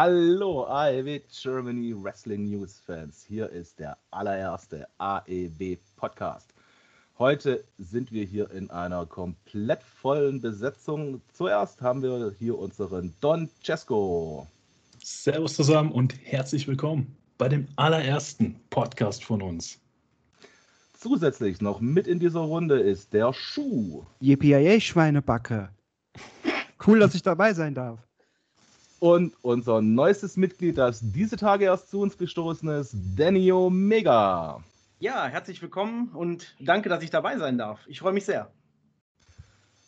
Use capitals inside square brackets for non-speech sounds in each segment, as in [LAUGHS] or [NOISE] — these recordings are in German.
Hallo AEW Germany Wrestling News Fans. Hier ist der allererste AEW Podcast. Heute sind wir hier in einer komplett vollen Besetzung. Zuerst haben wir hier unseren Don Cesco. Servus zusammen und herzlich willkommen bei dem allerersten Podcast von uns. Zusätzlich noch mit in dieser Runde ist der Schuh. Yippie Schweinebacke. Cool, dass ich dabei sein darf. Und unser neuestes Mitglied, das diese Tage erst zu uns gestoßen ist, Danny Omega. Ja, herzlich willkommen und danke, dass ich dabei sein darf. Ich freue mich sehr.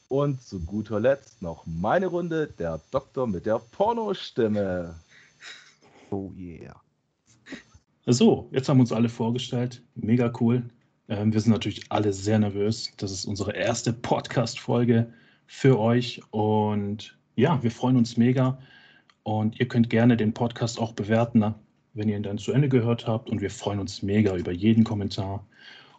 Und zu guter Letzt noch meine Runde, der Doktor mit der Pornostimme. Oh yeah. So, jetzt haben wir uns alle vorgestellt. Mega cool. Ähm, wir sind natürlich alle sehr nervös. Das ist unsere erste Podcast-Folge für euch. Und ja, wir freuen uns mega. Und ihr könnt gerne den Podcast auch bewerten, ne, wenn ihr ihn dann zu Ende gehört habt. Und wir freuen uns mega über jeden Kommentar.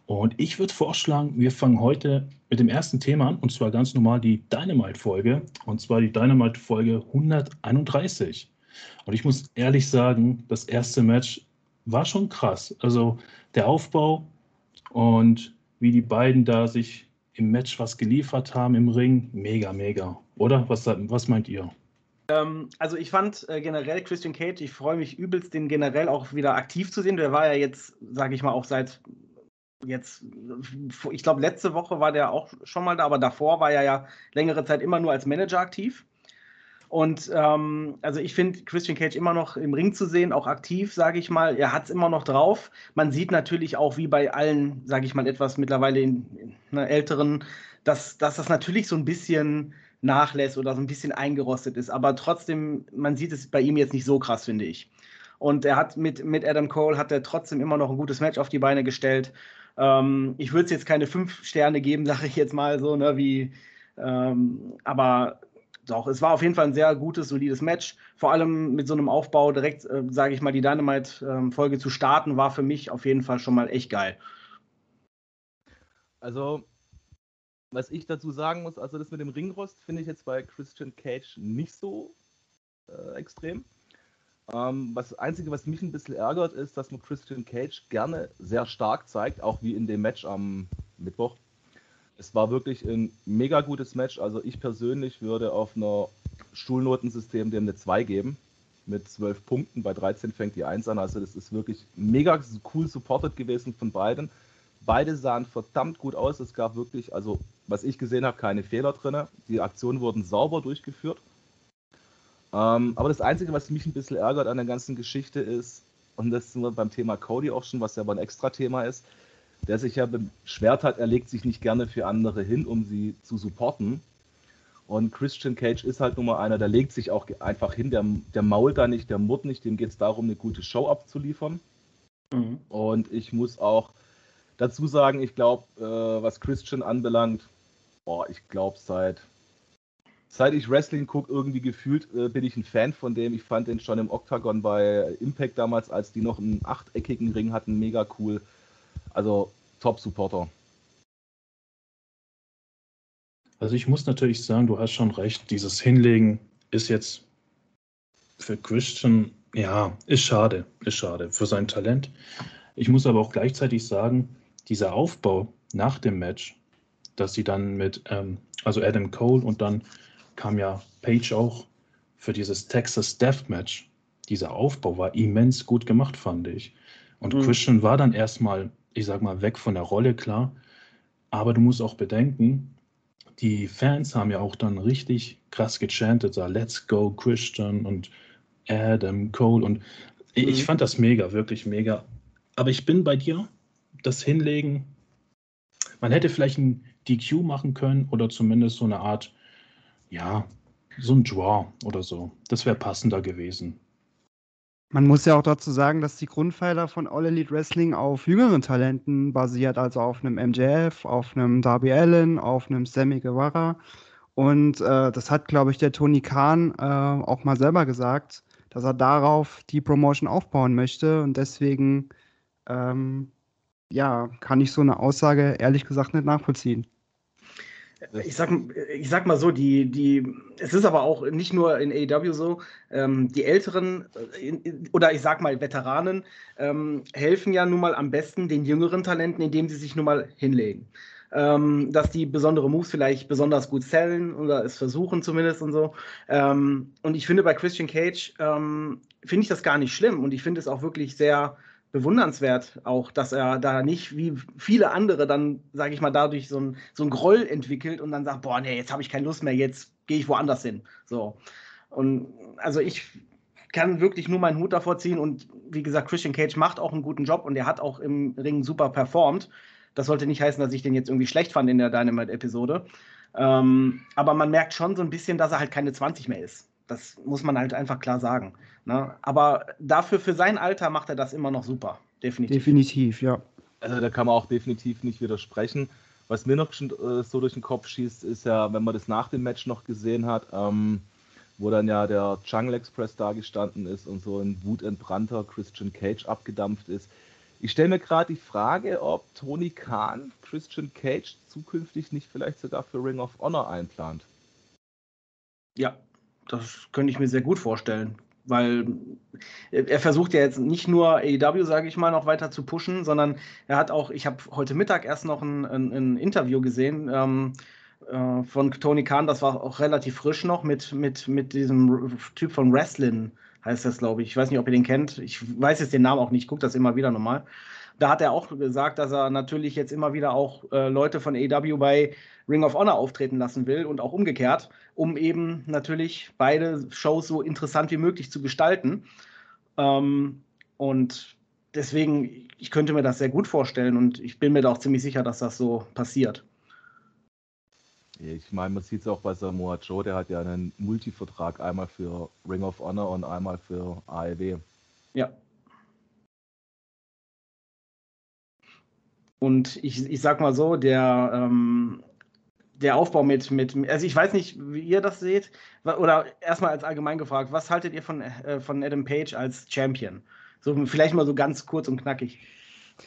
Und ich würde vorschlagen, wir fangen heute mit dem ersten Thema an, und zwar ganz normal die Dynamite-Folge, und zwar die Dynamite-Folge 131. Und ich muss ehrlich sagen, das erste Match war schon krass. Also der Aufbau und wie die beiden da sich im Match was geliefert haben im Ring, mega, mega. Oder? Was, was meint ihr? Ähm, also ich fand äh, generell Christian Cage, ich freue mich übelst, den generell auch wieder aktiv zu sehen. Der war ja jetzt, sage ich mal, auch seit jetzt, ich glaube, letzte Woche war der auch schon mal da, aber davor war er ja längere Zeit immer nur als Manager aktiv. Und ähm, also ich finde Christian Cage immer noch im Ring zu sehen, auch aktiv, sage ich mal. Er hat es immer noch drauf. Man sieht natürlich auch, wie bei allen, sage ich mal, etwas mittlerweile in, in, ne, älteren, dass, dass das natürlich so ein bisschen nachlässt oder so ein bisschen eingerostet ist. Aber trotzdem, man sieht es bei ihm jetzt nicht so krass, finde ich. Und er hat mit, mit Adam Cole hat er trotzdem immer noch ein gutes Match auf die Beine gestellt. Ähm, ich würde es jetzt keine fünf Sterne geben, [LAUGHS] sage ich jetzt mal so, ne, wie, ähm, aber doch, es war auf jeden Fall ein sehr gutes, solides Match. Vor allem mit so einem Aufbau direkt, äh, sage ich mal, die Dynamite-Folge ähm, zu starten, war für mich auf jeden Fall schon mal echt geil. Also, was ich dazu sagen muss, also das mit dem Ringrost finde ich jetzt bei Christian Cage nicht so äh, extrem. Ähm, was Einzige, was mich ein bisschen ärgert, ist, dass man Christian Cage gerne sehr stark zeigt, auch wie in dem Match am Mittwoch. Es war wirklich ein mega gutes Match. Also ich persönlich würde auf einer Schulnotensystem dem eine 2 geben. Mit 12 Punkten. Bei 13 fängt die 1 an. Also das ist wirklich mega cool supported gewesen von beiden. Beide sahen verdammt gut aus. Es gab wirklich, also was ich gesehen habe, keine Fehler drin. Die Aktionen wurden sauber durchgeführt. Ähm, aber das Einzige, was mich ein bisschen ärgert an der ganzen Geschichte ist, und das sind wir beim Thema Cody auch schon, was ja aber ein extra Thema ist, der sich ja beschwert hat, er legt sich nicht gerne für andere hin, um sie zu supporten. Und Christian Cage ist halt nun mal einer, der legt sich auch einfach hin, der, der mault da nicht, der murrt nicht, dem geht es darum, eine gute Show abzuliefern. Mhm. Und ich muss auch dazu sagen, ich glaube, äh, was Christian anbelangt, boah, ich glaube, seit, seit ich Wrestling gucke, irgendwie gefühlt äh, bin ich ein Fan von dem. Ich fand den schon im Octagon bei Impact damals, als die noch einen achteckigen Ring hatten, mega cool. Also Top-Supporter. Also ich muss natürlich sagen, du hast schon recht, dieses Hinlegen ist jetzt für Christian, ja, ist schade, ist schade für sein Talent. Ich muss aber auch gleichzeitig sagen, dieser Aufbau nach dem Match, dass sie dann mit, ähm, also Adam Cole und dann kam ja Page auch für dieses Texas Death Match. Dieser Aufbau war immens gut gemacht, fand ich. Und mhm. Christian war dann erstmal, ich sag mal, weg von der Rolle, klar. Aber du musst auch bedenken, die Fans haben ja auch dann richtig krass gechantet, so Let's go Christian und Adam Cole. Und mhm. ich fand das mega, wirklich mega. Aber ich bin bei dir, das Hinlegen, man hätte vielleicht ein DQ machen können oder zumindest so eine Art, ja, so ein Draw oder so. Das wäre passender gewesen. Man muss ja auch dazu sagen, dass die Grundpfeiler von All Elite Wrestling auf jüngeren Talenten basiert, also auf einem MJF, auf einem Darby Allen, auf einem Sammy Guevara. Und äh, das hat, glaube ich, der Tony Khan äh, auch mal selber gesagt, dass er darauf die Promotion aufbauen möchte. Und deswegen, ähm, ja, kann ich so eine Aussage ehrlich gesagt nicht nachvollziehen. ich sag, ich sag mal so, die, die, es ist aber auch nicht nur in AEW so, ähm, die Älteren äh, oder ich sag mal Veteranen ähm, helfen ja nun mal am besten den jüngeren Talenten, indem sie sich nun mal hinlegen. Ähm, dass die besondere Moves vielleicht besonders gut sellen oder es versuchen zumindest und so. Ähm, und ich finde bei Christian Cage ähm, finde ich das gar nicht schlimm und ich finde es auch wirklich sehr bewundernswert auch, dass er da nicht wie viele andere dann, sage ich mal, dadurch so ein, so ein Groll entwickelt und dann sagt, boah, nee, jetzt habe ich keine Lust mehr, jetzt gehe ich woanders hin. So. Und also ich kann wirklich nur meinen Hut davor ziehen und wie gesagt, Christian Cage macht auch einen guten Job und er hat auch im Ring super performt. Das sollte nicht heißen, dass ich den jetzt irgendwie schlecht fand in der Dynamite-Episode. Ähm, aber man merkt schon so ein bisschen, dass er halt keine 20 mehr ist. Das muss man halt einfach klar sagen. Ne? Aber dafür, für sein Alter, macht er das immer noch super. Definitiv. Definitiv, ja. Also da kann man auch definitiv nicht widersprechen. Was mir noch schon äh, so durch den Kopf schießt, ist ja, wenn man das nach dem Match noch gesehen hat, ähm, wo dann ja der Jungle Express da gestanden ist und so ein wutentbrannter Christian Cage abgedampft ist. Ich stelle mir gerade die Frage, ob Tony Khan Christian Cage zukünftig nicht vielleicht sogar für Ring of Honor einplant. Ja, das könnte ich mir sehr gut vorstellen weil er versucht ja jetzt nicht nur AEW, sage ich mal, noch weiter zu pushen, sondern er hat auch, ich habe heute Mittag erst noch ein, ein, ein Interview gesehen ähm, äh, von Tony Khan, das war auch relativ frisch noch, mit, mit, mit diesem Typ von Wrestling, heißt das, glaube ich. Ich weiß nicht, ob ihr den kennt. Ich weiß jetzt den Namen auch nicht, gucke das immer wieder nochmal. Da hat er auch gesagt, dass er natürlich jetzt immer wieder auch äh, Leute von AEW bei Ring of Honor auftreten lassen will und auch umgekehrt, um eben natürlich beide Shows so interessant wie möglich zu gestalten. Ähm, und deswegen, ich könnte mir das sehr gut vorstellen und ich bin mir da auch ziemlich sicher, dass das so passiert. Ich meine, man sieht es auch bei Samoa Joe, der hat ja einen Multivertrag, einmal für Ring of Honor und einmal für AEW. Ja. Und ich, ich sag mal so, der, ähm, der Aufbau mit, mit, also ich weiß nicht, wie ihr das seht, oder erstmal als allgemein gefragt, was haltet ihr von, äh, von Adam Page als Champion? So vielleicht mal so ganz kurz und knackig.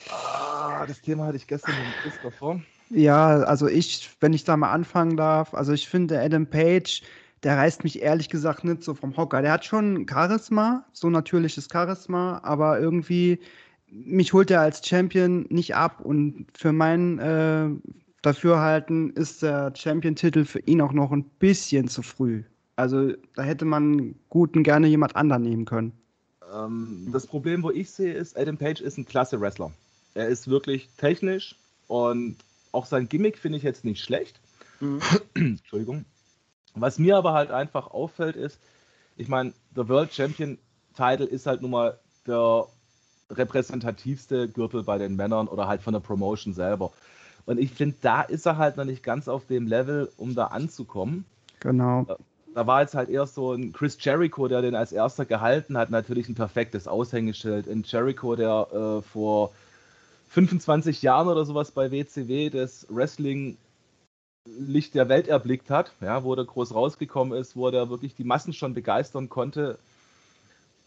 Ah, das Thema hatte ich gestern mit Christopher. Ja, also ich, wenn ich da mal anfangen darf, also ich finde Adam Page, der reißt mich ehrlich gesagt nicht so vom Hocker. Der hat schon Charisma, so natürliches Charisma, aber irgendwie mich holt er als Champion nicht ab und für mein äh, Dafürhalten ist der Champion-Titel für ihn auch noch ein bisschen zu früh. Also da hätte man gut und gerne jemand anderen nehmen können. Ähm, das Problem, wo ich sehe, ist, Adam Page ist ein klasse Wrestler. Er ist wirklich technisch und auch sein Gimmick finde ich jetzt nicht schlecht. Mhm. [CLEARS THROAT] Entschuldigung. Was mir aber halt einfach auffällt, ist, ich meine, der World Champion Title ist halt nun mal der repräsentativste Gürtel bei den Männern oder halt von der Promotion selber. Und ich finde, da ist er halt noch nicht ganz auf dem Level, um da anzukommen. Genau. Da war jetzt halt eher so ein Chris Jericho, der den als erster gehalten hat, natürlich ein perfektes Aushängeschild. Ein Jericho, der äh, vor 25 Jahren oder sowas bei WCW das Wrestling Licht der Welt erblickt hat, ja, wo der groß rausgekommen ist, wo der wirklich die Massen schon begeistern konnte,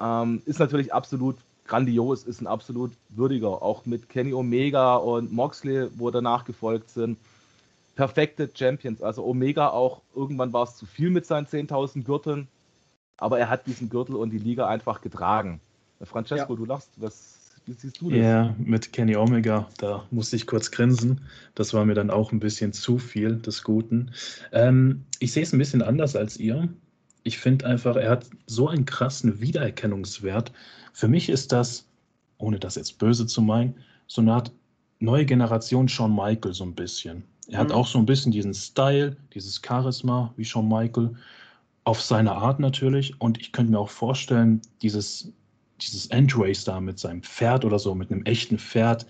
ähm, ist natürlich absolut grandios, ist ein absolut würdiger. Auch mit Kenny Omega und Moxley, wo danach gefolgt sind. Perfekte Champions. Also Omega auch, irgendwann war es zu viel mit seinen 10.000 Gürteln. Aber er hat diesen Gürtel und die Liga einfach getragen. Francesco, ja. du lachst, was, wie siehst du das? Ja, mit Kenny Omega, da musste ich kurz grinsen. Das war mir dann auch ein bisschen zu viel des Guten. Ähm, ich sehe es ein bisschen anders als ihr. Ich finde einfach, er hat so einen krassen Wiedererkennungswert. Für mich ist das, ohne das jetzt böse zu meinen, so eine Art neue Generation Shawn Michael so ein bisschen. Er hat mhm. auch so ein bisschen diesen Style, dieses Charisma wie Shawn Michael, auf seine Art natürlich. Und ich könnte mir auch vorstellen, dieses, dieses Endrace da mit seinem Pferd oder so, mit einem echten Pferd,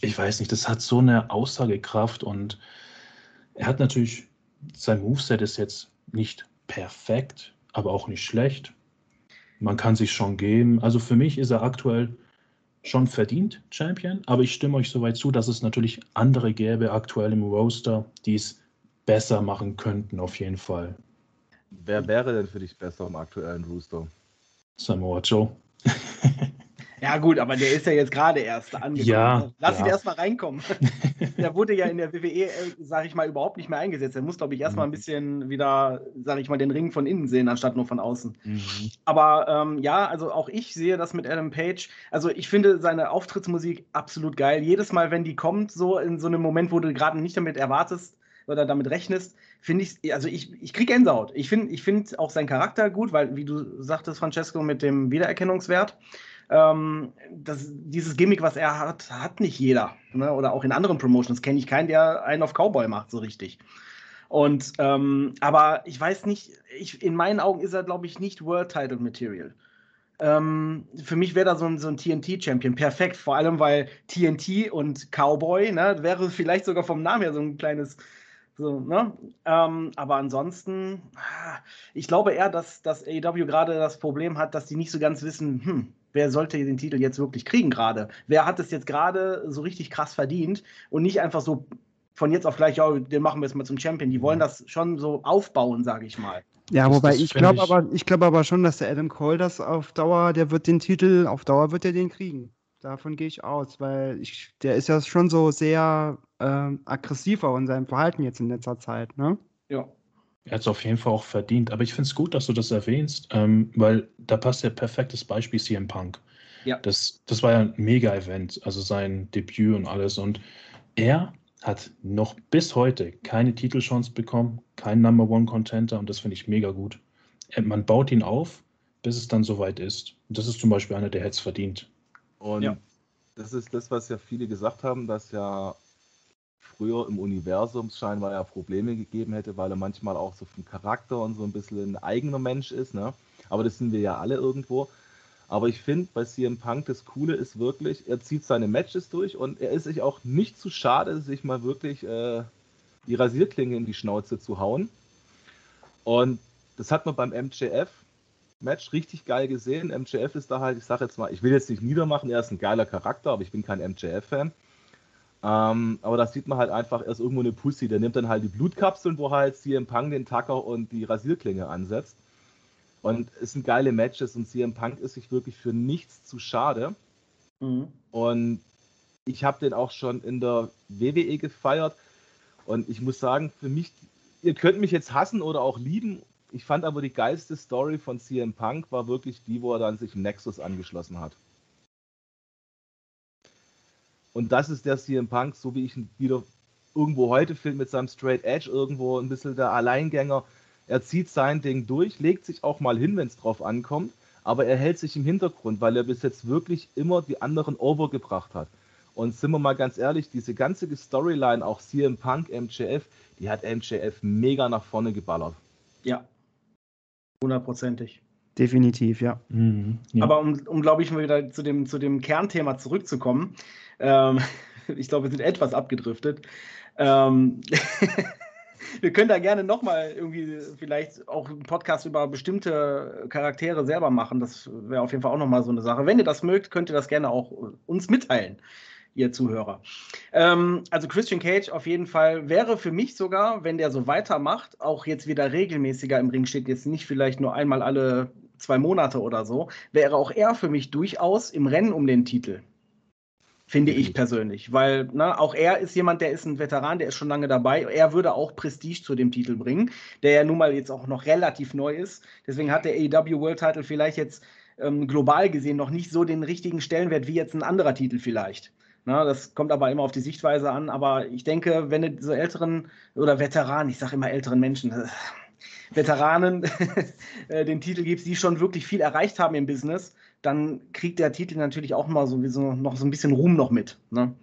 ich weiß nicht, das hat so eine Aussagekraft und er hat natürlich, sein Moveset ist jetzt nicht perfekt, aber auch nicht schlecht man kann sich schon geben. Also für mich ist er aktuell schon verdient Champion, aber ich stimme euch soweit zu, dass es natürlich andere gäbe aktuell im Roster, die es besser machen könnten, auf jeden Fall. Wer wäre denn für dich besser im aktuellen Rooster? Samoa Joe. [LAUGHS] Ja, gut, aber der ist ja jetzt gerade erst angekommen. Ja, Lass ja. ihn erst mal reinkommen. [LAUGHS] der wurde ja in der WWE, sage ich mal, überhaupt nicht mehr eingesetzt. Er muss, glaube ich, erst mal ein bisschen wieder, sage ich mal, den Ring von innen sehen, anstatt nur von außen. Mhm. Aber ähm, ja, also auch ich sehe das mit Adam Page. Also ich finde seine Auftrittsmusik absolut geil. Jedes Mal, wenn die kommt, so in so einem Moment, wo du gerade nicht damit erwartest oder damit rechnest, finde ich, also ich, ich kriege Gänsehaut. Ich finde ich find auch seinen Charakter gut, weil, wie du sagtest, Francesco, mit dem Wiedererkennungswert. Ähm, das, dieses Gimmick, was er hat, hat nicht jeder. Ne? Oder auch in anderen Promotions kenne ich keinen, der einen auf Cowboy macht, so richtig. Und ähm, aber ich weiß nicht, ich, in meinen Augen ist er, glaube ich, nicht World Title Material. Ähm, für mich wäre da so ein, so ein TNT-Champion perfekt, vor allem weil TNT und Cowboy, ne, wäre vielleicht sogar vom Namen her so ein kleines, so, ne? Ähm, aber ansonsten, ah, ich glaube eher, dass, dass AEW gerade das Problem hat, dass die nicht so ganz wissen, hm, wer sollte den Titel jetzt wirklich kriegen gerade? Wer hat es jetzt gerade so richtig krass verdient und nicht einfach so von jetzt auf gleich, ja, den machen wir jetzt mal zum Champion. Die wollen das schon so aufbauen, sage ich mal. Ja, Das- wobei das ich glaube aber, ich glaube aber schon, dass der Adam Cole das auf Dauer, der wird den Titel, auf Dauer wird er den kriegen. Davon gehe ich aus, weil ich, der ist ja schon so sehr ähm, aggressiv auch in seinem Verhalten jetzt in letzter Zeit, ne? Ja. Er hat es auf jeden Fall auch verdient. Aber ich finde es gut, dass du das erwähnst, ähm, weil da passt ja perfektes Beispiel CM Punk. Ja. Das, das war ja ein Mega-Event, also sein Debüt und alles. Und er hat noch bis heute keine Titelchance bekommen, kein Number One Contenter und das finde ich mega gut. Man baut ihn auf, bis es dann soweit ist. Und das ist zum Beispiel einer, der hätte es verdient. Und Ja. das ist das, was ja viele gesagt haben, dass ja früher im Universum scheinbar ja Probleme gegeben hätte, weil er manchmal auch so vom Charakter und so ein bisschen ein eigener Mensch ist. Ne? Aber das sind wir ja alle irgendwo. Aber ich finde, bei CM Punk das Coole ist wirklich, er zieht seine Matches durch und er ist sich auch nicht zu schade, sich mal wirklich äh, die Rasierklinge in die Schnauze zu hauen. Und das hat man beim MJF Match richtig geil gesehen. MJF ist da halt, ich sage jetzt mal, ich will jetzt nicht niedermachen, er ist ein geiler Charakter, aber ich bin kein MJF-Fan. Ähm, aber da sieht man halt einfach, er ist irgendwo eine Pussy. Der nimmt dann halt die Blutkapseln, wo halt CM Punk den Tacker und die Rasierklinge ansetzt. Und es sind geile Matches und CM Punk ist sich wirklich für nichts zu schade. Mhm. Und ich habe den auch schon in der WWE gefeiert. Und ich muss sagen, für mich, ihr könnt mich jetzt hassen oder auch lieben. Ich fand aber die geilste Story von CM Punk war wirklich die, wo er dann sich Nexus angeschlossen hat. Und das ist der CM Punk, so wie ich ihn wieder irgendwo heute finde, mit seinem Straight Edge irgendwo ein bisschen der Alleingänger. Er zieht sein Ding durch, legt sich auch mal hin, wenn es drauf ankommt, aber er hält sich im Hintergrund, weil er bis jetzt wirklich immer die anderen overgebracht hat. Und sind wir mal ganz ehrlich, diese ganze Storyline, auch CM Punk, MJF, die hat MJF mega nach vorne geballert. Ja. Hundertprozentig. Definitiv, ja. Mhm, ja. Aber um, um glaube ich, mal wieder zu dem, zu dem Kernthema zurückzukommen, ähm, [LAUGHS] ich glaube, wir sind etwas abgedriftet. Ähm, [LAUGHS] wir können da gerne nochmal irgendwie vielleicht auch einen Podcast über bestimmte Charaktere selber machen. Das wäre auf jeden Fall auch nochmal so eine Sache. Wenn ihr das mögt, könnt ihr das gerne auch uns mitteilen, ihr Zuhörer. Ähm, also Christian Cage auf jeden Fall wäre für mich sogar, wenn der so weitermacht, auch jetzt wieder regelmäßiger im Ring steht, jetzt nicht vielleicht nur einmal alle zwei Monate oder so, wäre auch er für mich durchaus im Rennen um den Titel. Finde ich persönlich, weil ne, auch er ist jemand, der ist ein Veteran, der ist schon lange dabei. Er würde auch Prestige zu dem Titel bringen, der ja nun mal jetzt auch noch relativ neu ist. Deswegen hat der AEW World Title vielleicht jetzt ähm, global gesehen noch nicht so den richtigen Stellenwert wie jetzt ein anderer Titel vielleicht. Na, das kommt aber immer auf die Sichtweise an. Aber ich denke, wenn du diese älteren oder Veteranen, ich sage immer älteren Menschen, Veteranen [LAUGHS] äh, den Titel gibst, die schon wirklich viel erreicht haben im Business, dann kriegt der Titel natürlich auch mal sowieso noch so ein bisschen Ruhm noch mit. Ne?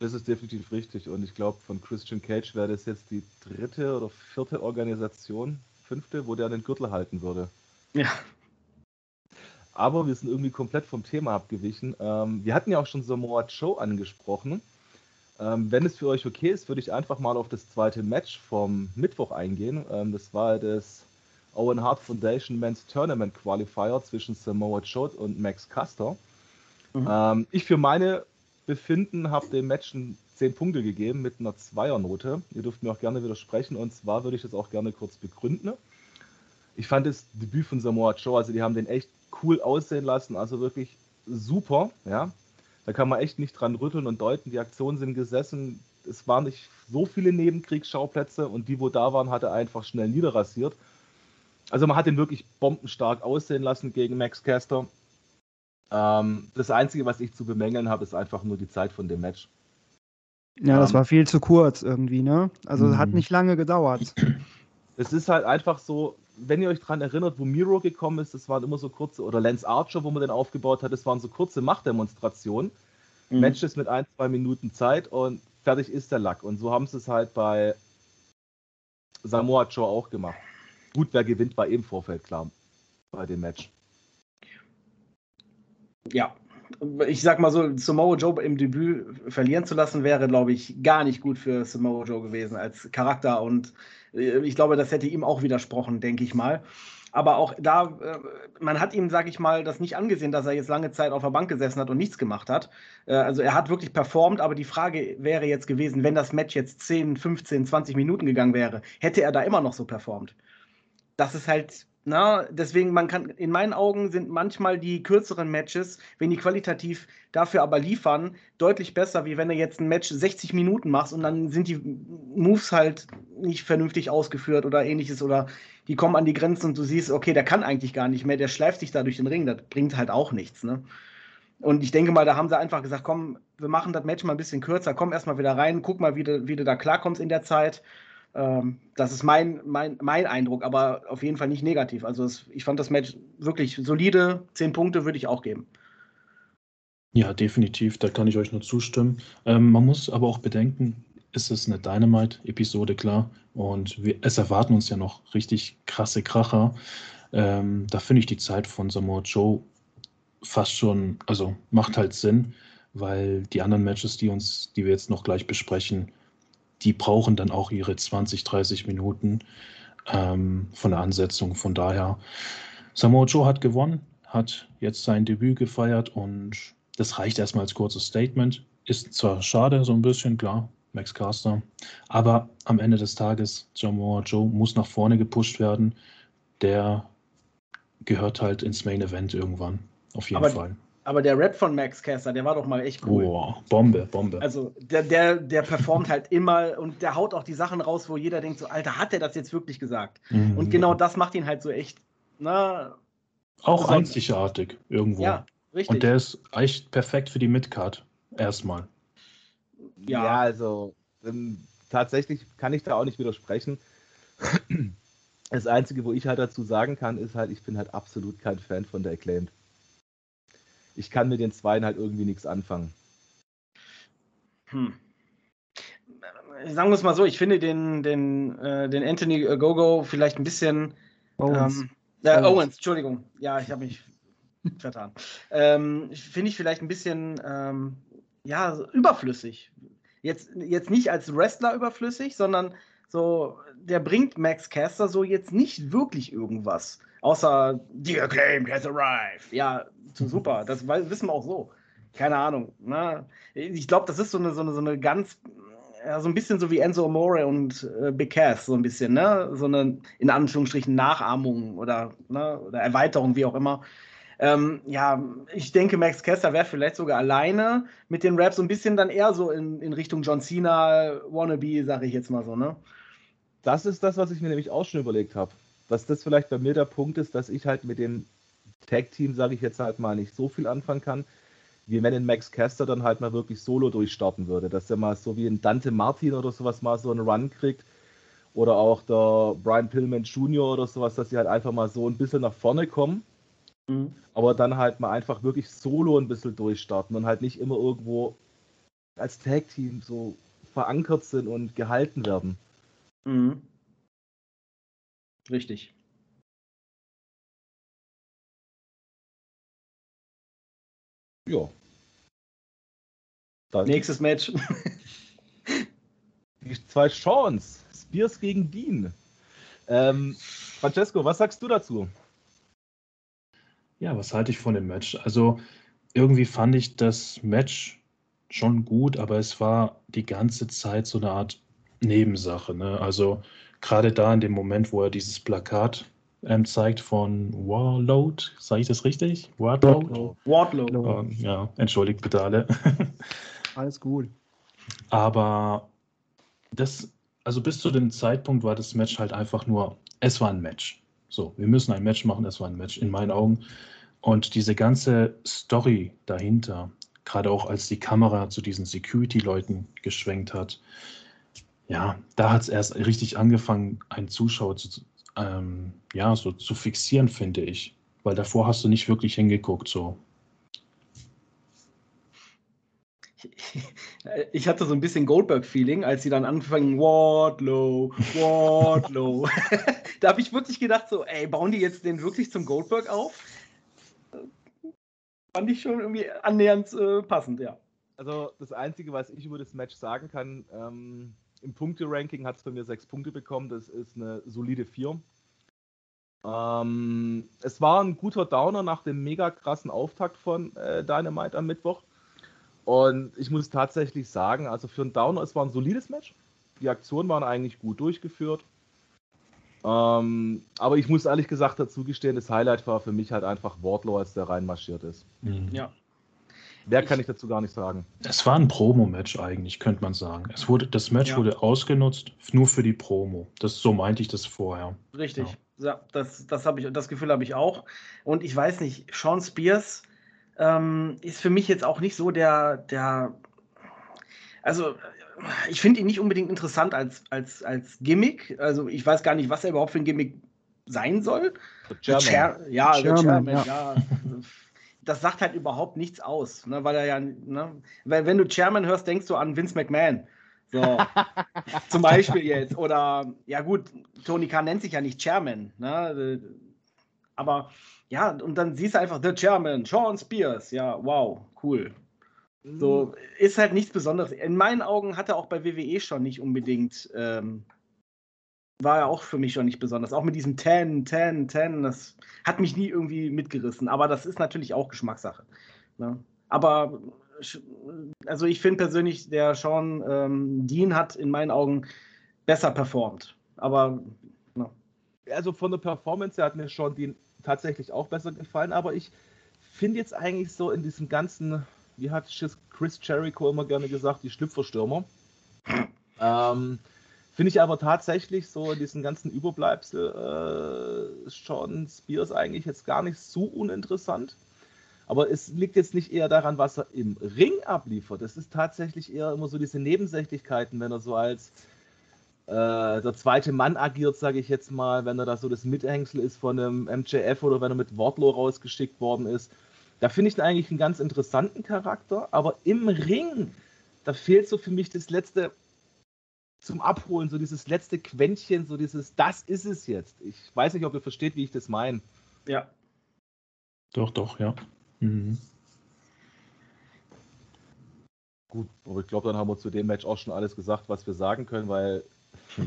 Das ist definitiv richtig. Und ich glaube, von Christian Cage wäre das jetzt die dritte oder vierte Organisation, fünfte, wo der den Gürtel halten würde. Ja. Aber wir sind irgendwie komplett vom Thema abgewichen. Ähm, wir hatten ja auch schon Samoa Joe angesprochen. Ähm, wenn es für euch okay ist, würde ich einfach mal auf das zweite Match vom Mittwoch eingehen. Ähm, das war das Owen Hart Foundation Men's Tournament Qualifier zwischen Samoa Joe und Max Caster. Mhm. Ähm, ich für meine Befinden habe dem Match 10 Punkte gegeben mit einer Zweiernote. Ihr dürft mir auch gerne widersprechen und zwar würde ich das auch gerne kurz begründen. Ich fand das Debüt von Samoa Joe, also die haben den echt cool aussehen lassen, also wirklich super, ja. Da kann man echt nicht dran rütteln und deuten. Die Aktionen sind gesessen. Es waren nicht so viele Nebenkriegsschauplätze und die, wo da waren, hat er einfach schnell niederrasiert. Also man hat ihn wirklich bombenstark aussehen lassen gegen Max Caster. Ähm, das Einzige, was ich zu bemängeln habe, ist einfach nur die Zeit von dem Match. Ja, das ähm, war viel zu kurz irgendwie, ne? Also mhm. hat nicht lange gedauert. Es ist halt einfach so, wenn ihr euch daran erinnert, wo Miro gekommen ist, das waren immer so kurze, oder Lance Archer, wo man den aufgebaut hat, das waren so kurze Machtdemonstrationen. Mhm. Matches mit ein, zwei Minuten Zeit und fertig ist der Lack. Und so haben sie es halt bei Samoa Joe auch gemacht. Gut, wer gewinnt, war im Vorfeld klar bei dem Match. Ja, ich sag mal so, Samoa Joe im Debüt verlieren zu lassen, wäre, glaube ich, gar nicht gut für Samoa Joe gewesen als Charakter. Und ich glaube, das hätte ihm auch widersprochen, denke ich mal. Aber auch da, äh, man hat ihm, sage ich mal, das nicht angesehen, dass er jetzt lange Zeit auf der Bank gesessen hat und nichts gemacht hat. Äh, also er hat wirklich performt, aber die Frage wäre jetzt gewesen, wenn das Match jetzt 10, 15, 20 Minuten gegangen wäre, hätte er da immer noch so performt? Das ist halt na, deswegen, man kann, in meinen Augen sind manchmal die kürzeren Matches, wenn die qualitativ dafür aber liefern, deutlich besser, wie wenn du jetzt ein Match 60 Minuten machst und dann sind die Moves halt nicht vernünftig ausgeführt oder ähnliches oder die kommen an die Grenzen und du siehst, okay, der kann eigentlich gar nicht mehr, der schleift sich da durch den Ring, das bringt halt auch nichts, ne? Und ich denke mal, da haben sie einfach gesagt, komm, wir machen das Match mal ein bisschen kürzer, komm erstmal wieder rein, guck mal, wie du, wie du da klarkommst in der Zeit das ist mein, mein, mein Eindruck, aber auf jeden Fall nicht negativ. Also es, ich fand das Match wirklich solide. Zehn Punkte würde ich auch geben. Ja, definitiv, da kann ich euch nur zustimmen. Ähm, man muss aber auch bedenken, es ist eine Dynamite-Episode, klar. Und wir, es erwarten uns ja noch richtig krasse Kracher. Ähm, da finde ich die Zeit von Samoa Joe fast schon, also macht halt Sinn, weil die anderen Matches, die uns, die wir jetzt noch gleich besprechen, die brauchen dann auch ihre 20, 30 Minuten ähm, von der Ansetzung. Von daher, Samoa Joe hat gewonnen, hat jetzt sein Debüt gefeiert und das reicht erstmal als kurzes Statement. Ist zwar schade, so ein bisschen, klar, Max Caster, aber am Ende des Tages, Samoa Joe muss nach vorne gepusht werden. Der gehört halt ins Main Event irgendwann, auf jeden aber, Fall. Aber der Rap von Max Caster, der war doch mal echt cool. Boah, Bombe, Bombe. Also der, der, der performt halt immer und der haut auch die Sachen raus, wo jeder denkt, so, Alter, hat der das jetzt wirklich gesagt? Mhm. Und genau das macht ihn halt so echt, na. Auch besonders. einzigartig irgendwo. Ja, richtig. Und der ist echt perfekt für die Midcard. Erstmal. Ja, ja also ähm, tatsächlich kann ich da auch nicht widersprechen. [CLEARS THROAT] Das Einzige, wo ich halt dazu sagen kann, ist halt, ich bin halt absolut kein Fan von der Acclaimed ich kann mit den Zweien halt irgendwie nichts anfangen. Hm. Sagen wir es mal so, ich finde den, den, äh, den Anthony Gogo vielleicht ein bisschen. Owens. Ähm, äh, Owens. Entschuldigung. Ja, ich habe mich [LAUGHS] vertan. Ähm, finde ich vielleicht ein bisschen ähm, ja, überflüssig. Jetzt, jetzt nicht als Wrestler überflüssig, sondern so, der bringt Max Caster so jetzt nicht wirklich irgendwas. Außer The Acclaimed has arrived. Ja, super. Das wissen wir auch so. Keine Ahnung. Ne? Ich glaube, das ist so eine, so eine, so eine ganz, ja, so ein bisschen so wie Enzo Amore und äh, Big Cass, so ein bisschen, ne? So eine, in Anführungsstrichen, Nachahmung oder, ne? oder Erweiterung, wie auch immer. Ähm, ja, ich denke, Max Kessler wäre vielleicht sogar alleine mit den Raps so ein bisschen dann eher so in, in Richtung John Cena, Wannabe, sage ich jetzt mal so, ne? Das ist das, was ich mir nämlich auch schon überlegt habe dass das vielleicht bei mir der Punkt ist, dass ich halt mit dem Tag-Team, sage ich jetzt halt mal, nicht so viel anfangen kann, wie wenn ein Max Caster dann halt mal wirklich solo durchstarten würde. Dass er mal so wie ein Dante Martin oder sowas mal so einen Run kriegt. Oder auch der Brian Pillman Jr. oder sowas, dass sie halt einfach mal so ein bisschen nach vorne kommen. Mhm. Aber dann halt mal einfach wirklich solo ein bisschen durchstarten und halt nicht immer irgendwo als Tag-Team so verankert sind und gehalten werden. Mhm. Richtig. Ja. Dann Nächstes Match. [LAUGHS] die zwei Chance. Spears gegen Dean. Ähm, Francesco, was sagst du dazu? Ja, was halte ich von dem Match? Also irgendwie fand ich das Match schon gut, aber es war die ganze Zeit so eine Art Nebensache. Ne? Also gerade da in dem Moment, wo er dieses Plakat ähm, zeigt von Warlord. Sage ich das richtig? Warlord? Wardlow. Ähm, ja, entschuldigt bitte alle. [LAUGHS] Alles gut. Aber das, also bis zu dem Zeitpunkt war das Match halt einfach nur, es war ein Match. So, wir müssen ein Match machen, es war ein Match in meinen Augen. Und diese ganze Story dahinter, gerade auch als die Kamera zu diesen Security-Leuten geschwenkt hat, ja, da hat es erst richtig angefangen, einen Zuschauer zu, ähm, ja, so zu fixieren, finde ich. Weil davor hast du nicht wirklich hingeguckt, so. [LAUGHS] Ich hatte so ein bisschen Goldberg-Feeling, als sie dann anfangen, Wardlow, Wardlow. [LAUGHS] da habe ich wirklich gedacht, so, ey, bauen die jetzt den wirklich zum Goldberg auf? Fand ich schon irgendwie annähernd äh, passend, ja. Also das Einzige, was ich über das Match sagen kann, ähm, im Punkte-Ranking hat es bei mir sechs Punkte bekommen. Das ist eine solide 4. Ähm, es war ein guter Downer nach dem mega krassen Auftakt von äh, Dynamite am Mittwoch. Und ich muss tatsächlich sagen, also für einen Downer, es war ein solides Match. Die Aktionen waren eigentlich gut durchgeführt. Ähm, aber ich muss ehrlich gesagt dazu gestehen, das Highlight war für mich halt einfach Wardlow, als der reinmarschiert ist. Mhm. Ja. Mehr kann ich dazu gar nicht sagen. Es war ein Promo-Match eigentlich, könnte man sagen. Es wurde, das Match Ja. wurde ausgenutzt, nur für die Promo. Das, so meinte ich das vorher. Richtig. Ja, das, das, hab ich, das Gefühl habe ich auch. Und ich weiß nicht, Sean Spears ähm, ist für mich jetzt auch nicht so der, der also ich finde ihn nicht unbedingt interessant als, als, als Gimmick. Also ich weiß gar nicht, was er überhaupt für ein Gimmick sein soll. German. Chair, ja, the Chairman, Chairman, ja. ja. [LAUGHS] Das sagt halt überhaupt nichts aus, ne, weil er ja, ne, wenn, wenn du Chairman hörst, denkst du an Vince McMahon. So, [LAUGHS] zum Beispiel jetzt. Oder, ja gut, Tony Khan nennt sich ja nicht Chairman, ne, aber ja, und dann siehst du einfach The Chairman, Sean Spears, ja, wow, cool. So, ist halt nichts Besonderes. In meinen Augen hat er auch bei WWE schon nicht unbedingt, ähm, war er auch für mich schon nicht besonders. Auch mit diesem 10, 10, 10, das hat mich nie irgendwie mitgerissen. Aber das ist natürlich auch Geschmackssache. Ne? Aber, also ich finde persönlich, der Sean ähm, Dean hat in meinen Augen besser performt. Aber, also von der Performance her hat mir schon die tatsächlich auch besser gefallen, aber ich finde jetzt eigentlich so in diesem ganzen, wie hat Chris- Chris Jericho immer gerne gesagt, die Schlüpferstürmer. [LAUGHS] Ähm, finde ich aber tatsächlich so diesen ganzen Überbleibsel äh, Spears eigentlich jetzt gar nicht so uninteressant. Aber es liegt jetzt nicht eher daran, was er im Ring abliefert. Es ist tatsächlich eher immer so diese Nebensächlichkeiten, wenn er so als äh, der zweite Mann agiert, sage ich jetzt mal, wenn er da so das Mithängsel ist von einem MJF oder wenn er mit Wardlow rausgeschickt worden ist. Da finde ich eigentlich einen ganz interessanten Charakter, aber im Ring, da fehlt so für mich das letzte zum Abholen, so dieses letzte Quäntchen, so dieses, das ist es jetzt. Ich weiß nicht, ob ihr versteht, wie ich das meine. ja. Doch, doch, ja. Mhm. Gut, aber ich glaube, dann haben wir zu dem Match auch schon alles gesagt, was wir sagen können, weil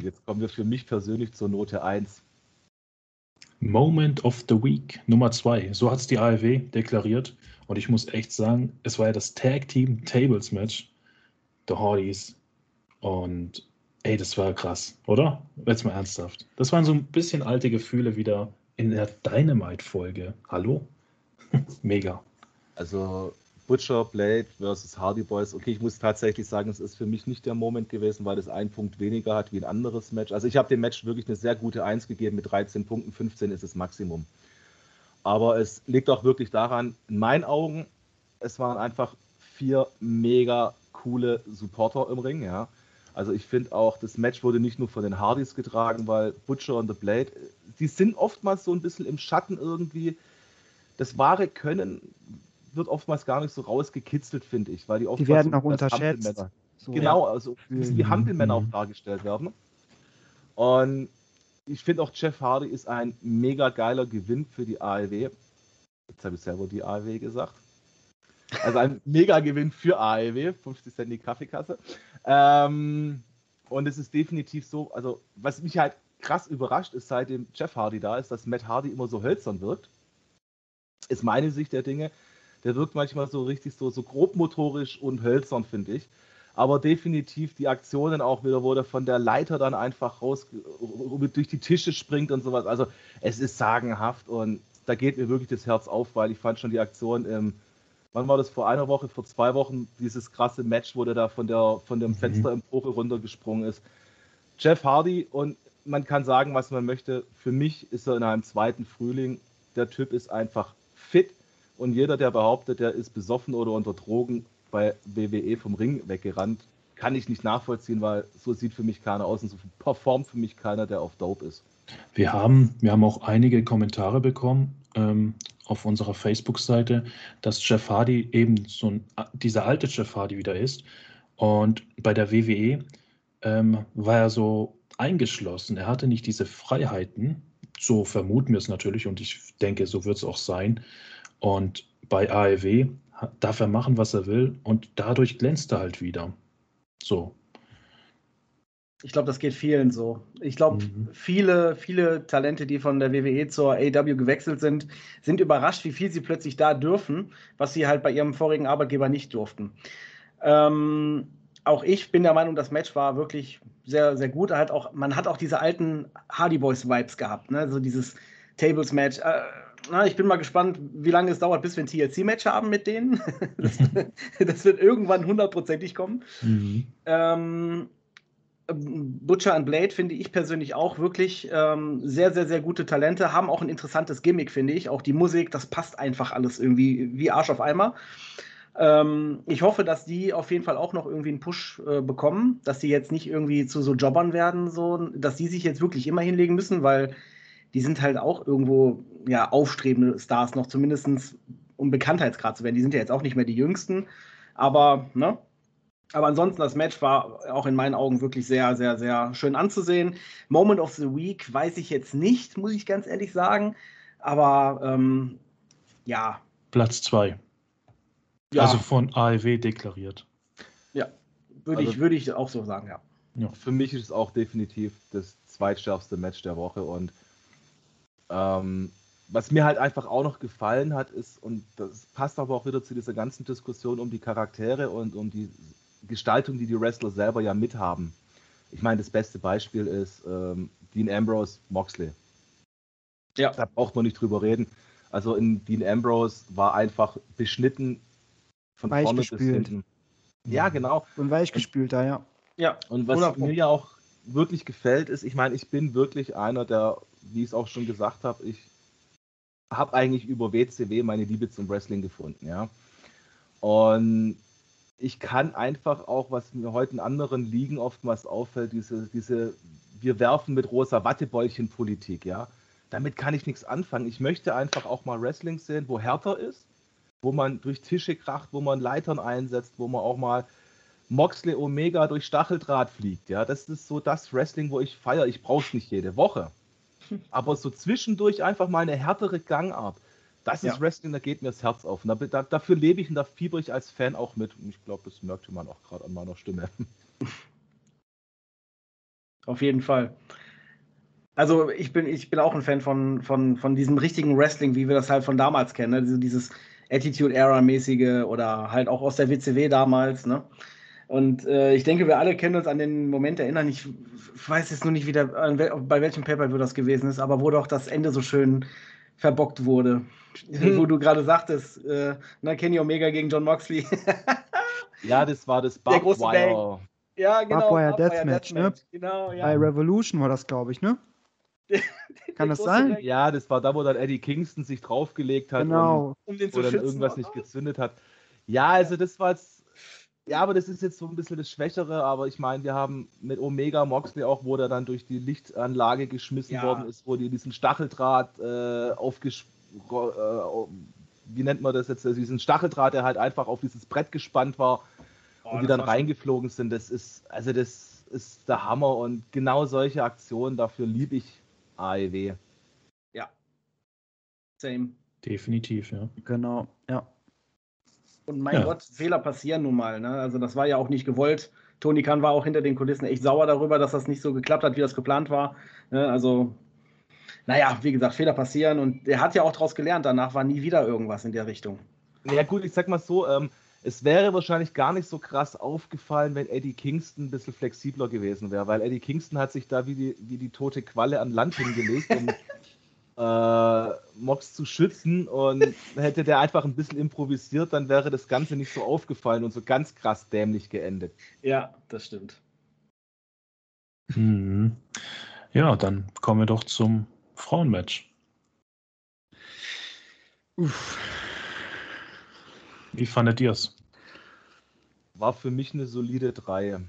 jetzt kommen wir für mich persönlich zur Note 1. Moment of the Week, Nummer 2. So hat es die ARW deklariert. Und ich muss echt sagen, es war ja das Tag Team Tables Match. The Hardys. Und ey, das war krass, oder? Jetzt mal ernsthaft. Das waren so ein bisschen alte Gefühle wieder in der Dynamite-Folge. Hallo? [LAUGHS] Mega. Also Butcher, Blade versus Hardy Boys. Okay, ich muss tatsächlich sagen, es ist für mich nicht der Moment gewesen, weil es einen Punkt weniger hat wie ein anderes Match. Also ich habe dem Match wirklich eine sehr gute 1 gegeben mit 13 Punkten, 15 ist das Maximum. Aber es liegt auch wirklich daran, in meinen Augen, es waren einfach vier mega coole Supporter im Ring, ja. Also ich finde auch, das Match wurde nicht nur von den Hardys getragen, weil Butcher und The Blade, die sind oftmals so ein bisschen im Schatten irgendwie. Das wahre Können wird oftmals gar nicht so rausgekitzelt, finde ich, weil die oftmals werden so auch als unterschätzt. So. Genau, also bisschen wie Mhm. Hampelmänner auch Mhm. dargestellt werden. Und ich finde auch Jeff Hardy ist ein mega geiler Gewinn für die AEW. Jetzt habe ich selber die AEW gesagt. Also ein mega Gewinn für AEW, 50 Cent die Kaffeekasse. Ähm, und es ist definitiv so, also was mich halt krass überrascht ist, seitdem Jeff Hardy da ist, dass Matt Hardy immer so hölzern wirkt. Ist meine Sicht der Dinge. Der wirkt manchmal so richtig so, so grobmotorisch und hölzern, finde ich. aber definitiv die Aktionen auch wieder, wo der von der Leiter dann einfach raus durch die Tische springt und sowas. Also es ist sagenhaft und da geht mir wirklich das Herz auf, weil ich fand schon die Aktion im, wann war das, vor einer Woche, vor zwei Wochen, dieses krasse Match, wo der da von, der, von dem mhm. Fenster im Profi runtergesprungen ist. Jeff Hardy und man kann sagen, was man möchte. Für mich ist er in einem zweiten Frühling. Der Typ ist einfach fit und jeder, der behauptet, der ist besoffen oder unter Drogen bei WWE vom Ring weggerannt, kann ich nicht nachvollziehen, weil so sieht für mich keiner aus und so performt für mich keiner, der auf Dope ist. Wir haben, wir haben auch einige Kommentare bekommen ähm, auf unserer Facebook-Seite, dass Jeff Hardy eben so ein, dieser alte Jeff Hardy wieder ist. Und bei der WWE ähm, war er so eingeschlossen. Er hatte nicht diese Freiheiten. So vermuten wir es natürlich und ich denke, so wird es auch sein. Und bei AEW darf er machen, was er will und dadurch glänzt er halt wieder. So. Ich glaube, das geht vielen so. Ich glaube, mhm. viele, viele Talente, die von der WWE zur AW gewechselt sind, sind überrascht, wie viel sie plötzlich da dürfen, was sie halt bei ihrem vorigen Arbeitgeber nicht durften. Ähm, auch ich bin der Meinung, das Match war wirklich sehr, sehr gut. Halt auch, man hat auch diese alten Hardy Boys Vibes gehabt, ne? So dieses Tables Match. Äh, na, ich bin mal gespannt, wie lange es dauert, bis wir ein TLC-Match haben mit denen. [LAUGHS] das, das, wird irgendwann hundertprozentig kommen. Mhm. Ähm, Butcher und Blade finde ich persönlich auch wirklich ähm, sehr, sehr, sehr gute Talente, haben auch ein interessantes Gimmick, finde ich. Auch die Musik, das passt einfach alles irgendwie wie Arsch auf Eimer. Ähm, ich hoffe, dass die auf jeden Fall auch noch irgendwie einen Push äh, bekommen, dass die jetzt nicht irgendwie zu so Jobbern werden, so, dass die sich jetzt wirklich immer hinlegen müssen, weil die sind halt auch irgendwo ja, aufstrebende Stars noch, zumindest um Bekanntheitsgrad zu werden. Die sind ja jetzt auch nicht mehr die jüngsten, aber ne, aber ansonsten, das Match war auch in meinen Augen wirklich sehr, sehr, sehr schön anzusehen. Moment of the Week weiß ich jetzt nicht, muss ich ganz ehrlich sagen. Aber ähm, ja. Platz zwei. Ja. Also von AEW deklariert. Ja, würde also, ich, würd ich auch so sagen, ja. ja. Für mich ist es auch definitiv das zweitstärkste Match der Woche. Und ähm, was mir halt einfach auch noch gefallen hat, ist, und das passt aber auch wieder zu dieser ganzen Diskussion um die Charaktere und um die Gestaltung, die die Wrestler selber ja mithaben. Ich meine, das beste Beispiel ist ähm, Dean Ambrose Moxley. Ja. Da braucht man nicht drüber reden. Also in Dean Ambrose war einfach beschnitten von weich vorne gespült. bis hinten. Ja, genau. Und weich gespült da, ja. Ja. Und was Wunderbar. mir ja auch wirklich gefällt, ist, ich meine, ich bin wirklich einer, der, wie ich es auch schon gesagt habe, ich habe eigentlich über WCW meine Liebe zum Wrestling gefunden, ja. Und ich kann einfach auch, was mir heute in anderen Ligen oftmals auffällt, diese, diese, wir werfen mit rosa Wattebäulchen Politik, ja. Damit kann ich nichts anfangen. Ich möchte einfach auch mal Wrestling sehen, wo härter ist, wo man durch Tische kracht, wo man Leitern einsetzt, wo man auch mal Moxley Omega durch Stacheldraht fliegt. Ja, das ist so das Wrestling, wo ich feiere. Ich brauche es nicht jede Woche. [LAUGHS] Aber so zwischendurch einfach mal eine härtere Gangart. Das ist ja. Wrestling, da geht mir das Herz auf. Da, da, dafür lebe ich und da fieber ich als Fan auch mit. Und ich glaube, das merkte man auch gerade an meiner Stimme. [LAUGHS] Auf jeden Fall. Also ich bin, ich bin auch ein Fan von, von, von diesem richtigen Wrestling, wie wir das halt von damals kennen. Ne? Dieses, dieses Attitude-Era-mäßige oder halt auch aus der WCW damals. Ne? Und äh, ich denke, wir alle können uns an den Moment erinnern. Ich weiß jetzt nur nicht wieder, bei welchem Paper das gewesen ist, aber wo doch das Ende so schön verbockt wurde. Hm. Wo du gerade sagtest, äh, na, Kenny Omega gegen John Moxley. [LAUGHS] ja, das war das Barbwire. Ja, genau. Barbwire Deathmatch, Death ne? Genau, ja. Bei Revolution war das, glaube ich, ne? [LAUGHS] Kann das sein? Ja, das war da, wo dann Eddie Kingston sich draufgelegt hat genau. und um den zu wo dann irgendwas nicht gezündet hat. Ja, also das war jetzt ja, aber das ist jetzt so ein bisschen das Schwächere, aber ich meine, wir haben mit Omega Moxley auch, wo der dann durch die Lichtanlage geschmissen ja. worden ist, wo die diesen Stacheldraht äh, aufgesch... Äh, wie nennt man das jetzt? Also diesen Stacheldraht, der halt einfach auf dieses Brett gespannt war oh, und die dann reingeflogen sind. Das ist, also das ist der Hammer und genau solche Aktionen, dafür liebe ich AEW. Ja. Same. Definitiv, ja. Genau, ja. Und mein ja. Gott, Fehler passieren nun mal. Ne? Also das war ja auch nicht gewollt. Tony Khan war auch hinter den Kulissen echt sauer darüber, dass das nicht so geklappt hat, wie das geplant war. Ne? Also, naja, wie gesagt, Fehler passieren und er hat ja auch daraus gelernt. Danach war nie wieder irgendwas in der Richtung. Ja gut, ich sag mal so, ähm, es wäre wahrscheinlich gar nicht so krass aufgefallen, wenn Eddie Kingston ein bisschen flexibler gewesen wäre, weil Eddie Kingston hat sich da wie die, wie die tote Qualle an Land hingelegt, um [LAUGHS] äh, Mox zu schützen. Und hätte der einfach ein bisschen improvisiert, dann wäre das Ganze nicht so aufgefallen und so ganz krass dämlich geendet. Ja, das stimmt. Mhm. Ja, dann kommen wir doch zum Frauenmatch. Uff. Wie fandet ihr es? War für mich eine solide 3. Also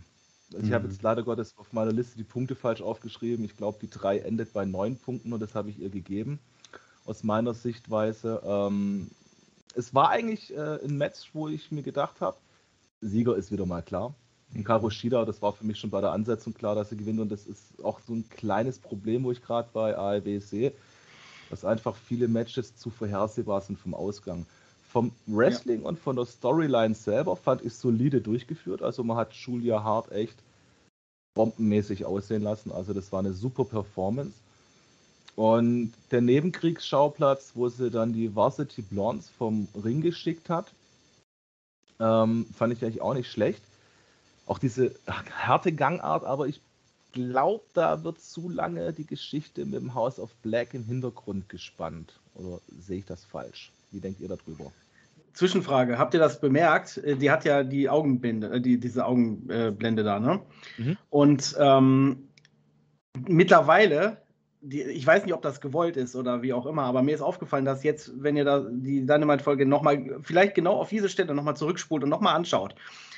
mhm. Ich habe jetzt leider Gottes auf meiner Liste die Punkte falsch aufgeschrieben. Ich glaube, die 3 endet bei 9 Punkten und das habe ich ihr gegeben. Aus meiner Sichtweise. Ähm, es war eigentlich äh, ein Match, wo ich mir gedacht habe, Sieger ist wieder mal klar. Und Karo Shida, das war für mich schon bei der Ansetzung klar, dass sie gewinnt. Und das ist auch so ein kleines Problem, wo ich gerade bei AEW sehe, dass einfach viele Matches zu vorhersehbar sind vom Ausgang. Vom Wrestling ja. und von der Storyline selber fand ich solide durchgeführt. Also man hat Julia Hart echt bombenmäßig aussehen lassen. Also das war eine super Performance. Und der Nebenkriegsschauplatz, wo sie dann die Varsity Blondes vom Ring geschickt hat, ähm, fand ich eigentlich auch nicht schlecht auch diese harte Gangart, aber ich glaube, da wird zu lange die Geschichte mit dem House of Black im Hintergrund gespannt. Oder sehe ich das falsch? Wie denkt ihr darüber? Zwischenfrage, habt ihr das bemerkt? Äh, die hat ja die Augenbinde, äh, die, diese Augenblende da, ne? Mhm. Und ähm, mittlerweile, die, ich weiß nicht, ob das gewollt ist oder wie auch immer, aber mir ist aufgefallen, dass jetzt, wenn ihr da die Dynamite-Folge nochmal, vielleicht genau auf diese Stelle nochmal zurückspult und nochmal anschaut,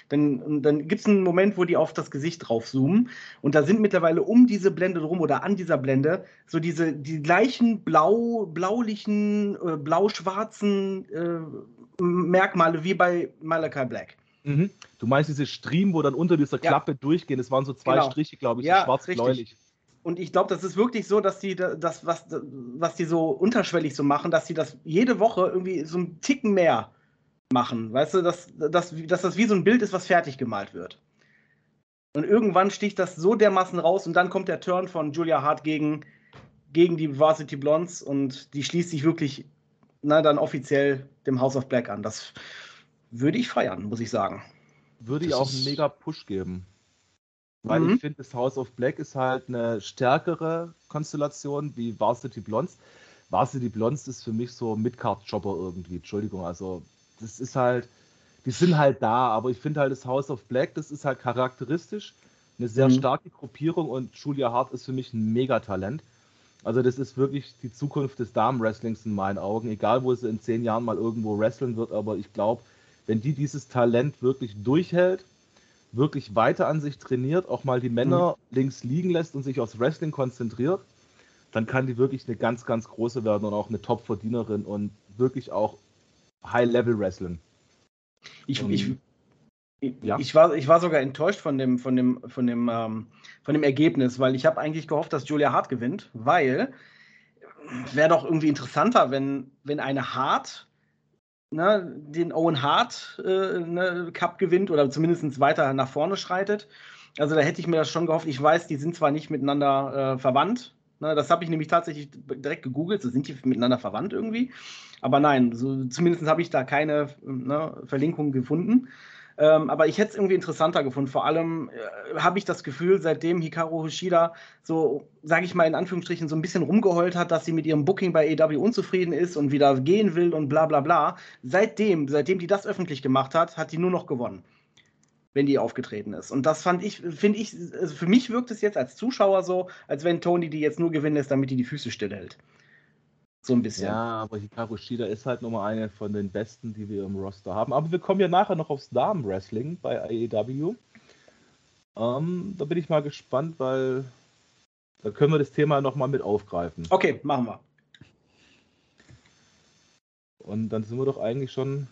dann, dann gibt es einen Moment, wo die auf das Gesicht drauf zoomen und da sind mittlerweile um diese Blende rum oder an dieser Blende so diese die gleichen blau, blaulichen, äh, blau-schwarzen äh, Merkmale wie bei Malachi Black. Mhm. Du meinst diese Stream, wo dann unter dieser Klappe ja. durchgehen? Das waren so zwei genau. Striche, glaube ich, ja, so schwarz-bläulich. Und ich glaube, das ist wirklich so, dass die das, was, was die so unterschwellig so machen, dass die das jede Woche irgendwie so einen Ticken mehr machen. Weißt du, dass, dass, dass das wie so ein Bild ist, was fertig gemalt wird. Und irgendwann sticht das so dermaßen raus und dann kommt der Turn von Julia Hart gegen, gegen die Varsity Blondes und die schließt sich wirklich na, dann offiziell dem House of Black an. Das würde ich feiern, muss ich sagen. Würde ich auch einen mega Push geben. Weil mhm. ich finde, das House of Black ist halt eine stärkere Konstellation wie Varsity Blondes. Varsity Blondes ist für mich so Midcard-Jobber irgendwie. Entschuldigung, also das ist halt, die sind halt da, aber ich finde halt das House of Black, das ist halt charakteristisch, eine sehr mhm. starke Gruppierung und Julia Hart ist für mich ein Megatalent. Also das ist wirklich die Zukunft des Damenwrestlings in meinen Augen, egal wo sie in zehn Jahren mal irgendwo wresteln wird, aber ich glaube, wenn die dieses Talent wirklich durchhält, wirklich weiter an sich trainiert, auch mal die Männer mhm. links liegen lässt und sich aufs Wrestling konzentriert, dann kann die wirklich eine ganz, ganz große werden und auch eine Top-Verdienerin und wirklich auch High-Level-Wrestling. Ich, ich, ja. ich, war, ich war sogar enttäuscht von dem, von dem, von dem, ähm, von dem Ergebnis, weil ich habe eigentlich gehofft, dass Julia Hart gewinnt, weil wäre doch irgendwie interessanter, wenn, wenn eine Hart ne, den Owen Hart äh, ne, Cup gewinnt oder zumindest weiter nach vorne schreitet. Also da hätte ich mir das schon gehofft. Ich weiß, die sind zwar nicht miteinander äh, verwandt. Ne, das habe ich nämlich tatsächlich direkt gegoogelt. So sind die miteinander verwandt irgendwie. Aber nein, so, zumindest habe ich da keine ne, Verlinkung gefunden. Ähm, aber ich hätte es irgendwie interessanter gefunden. Vor allem äh, habe ich das Gefühl, seitdem Hikaru Hoshida so, sage ich mal in Anführungsstrichen, so ein bisschen rumgeheult hat, dass sie mit ihrem Booking bei EW unzufrieden ist und wieder gehen will und bla bla bla. Seitdem, seitdem die das öffentlich gemacht hat, hat die nur noch gewonnen, wenn die aufgetreten ist. Und das fand ich, finde ich, also für mich wirkt es jetzt als Zuschauer so, als wenn Tony die jetzt nur gewinnen lässt, damit die die Füße stillhält. So ein bisschen. Ja, aber Hikaru Shida ist halt Nummer eine von den besten, die wir im Roster haben. Aber wir kommen ja nachher noch aufs Damen-Wrestling bei AEW. Ähm, da bin ich mal gespannt, weil da können wir das Thema nochmal mit aufgreifen. Okay, machen wir. Und dann sind wir doch eigentlich schon